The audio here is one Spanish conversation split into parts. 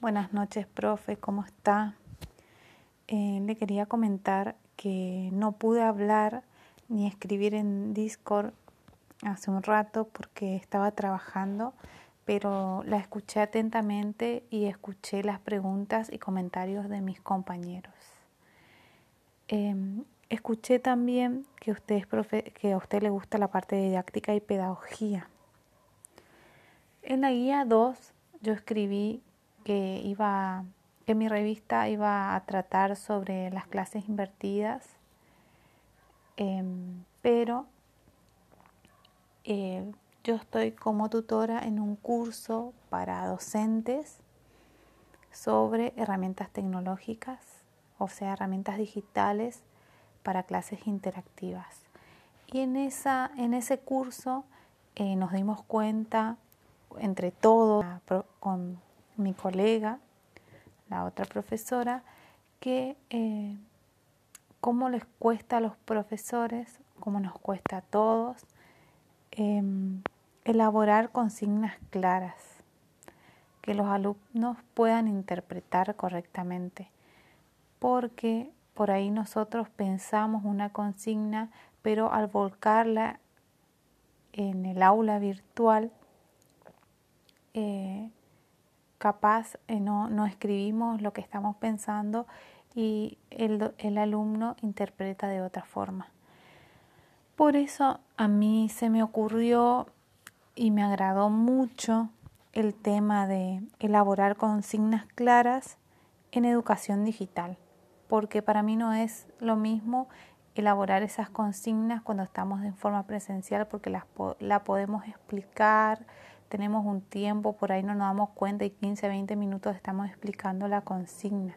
Buenas noches, profe, ¿cómo está? Eh, le quería comentar que no pude hablar ni escribir en Discord hace un rato porque estaba trabajando, pero la escuché atentamente y escuché las preguntas y comentarios de mis compañeros. Em, escuché también que, usted profe que a usted le gusta la parte didáctica y pedagogía. En la guía 2 yo escribí que iba que mi revista iba a tratar sobre las clases invertidas, em, pero eh, yo estoy como tutora en un curso para docentes sobre herramientas tecnológicas, o sea, herramientas digitales para clases interactivas. Y en, esa, en ese curso eh, nos dimos cuenta entre todos, con mi colega, la otra profesora, que eh, cómo les cuesta a los profesores, cómo nos cuesta a todos, em, elaborar consignas claras, que los alumnos puedan interpretar correctamente, porque por ahí nosotros pensamos una consigna, pero al volcarla en el aula virtual, eh, capaz eh, no, no, escribimos lo que estamos pensando y el, el alumno interpreta de otra forma. Por eso a mí se me ocurrió y me agradó mucho el tema de elaborar consignas claras en educación digital, porque para mí no es lo mismo elaborar esas consignas cuando estamos en forma presencial porque las, la podemos explicar, tenemos un tiempo, por ahí no nos damos cuenta y 15, 20 minutos estamos explicando la consigna,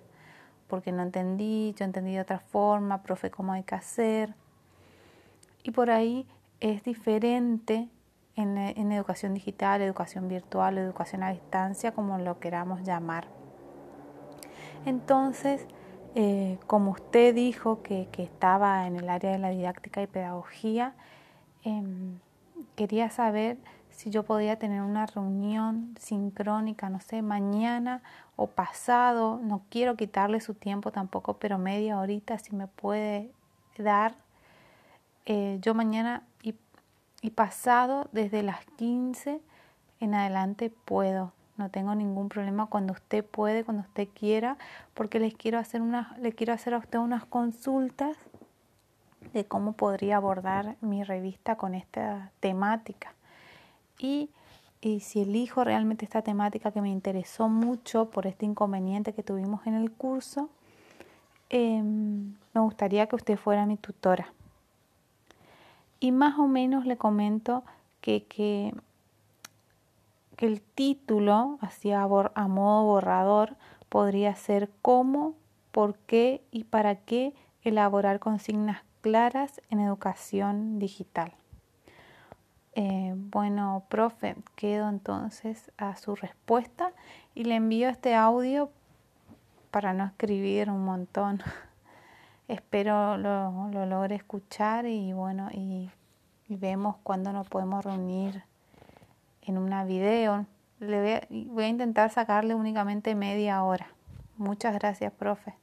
porque no entendí, yo entendí de otra forma, profe, cómo hay que hacer. Y por ahí es diferente en, en educación digital, educación virtual, educación a distancia, como lo queramos llamar. Entonces, eh, como usted dijo que, que, estaba en el área de la didáctica y pedagogía, eh, quería saber si yo podía tener una reunión sincrónica, no sé, mañana o pasado, no quiero quitarle su tiempo tampoco, pero media horita si me puede dar. Eh, yo mañana y, pasado, desde las 15 en adelante puedo. No tengo ningún problema cuando usted puede, cuando usted quiera, porque les quiero hacer una, le quiero hacer a usted unas consultas de cómo podría abordar mi revista con esta temática y, si elijo realmente esta temática que me interesó mucho por este inconveniente que tuvimos en el curso, em, me gustaría que usted fuera mi tutora. Y más o menos le comento que, que, que el título, así a, a modo borrador, podría ser cómo, por qué y para qué elaborar consignas claras en educación digital. Eh, bueno, profe, quedo entonces a su respuesta y le envío este audio para no escribir un montón. Espero lo, lo, logre escuchar y bueno, y, vemos cuándo nos podemos reunir en una video. Le voy a, voy a intentar sacarle únicamente media hora. Muchas gracias, profe.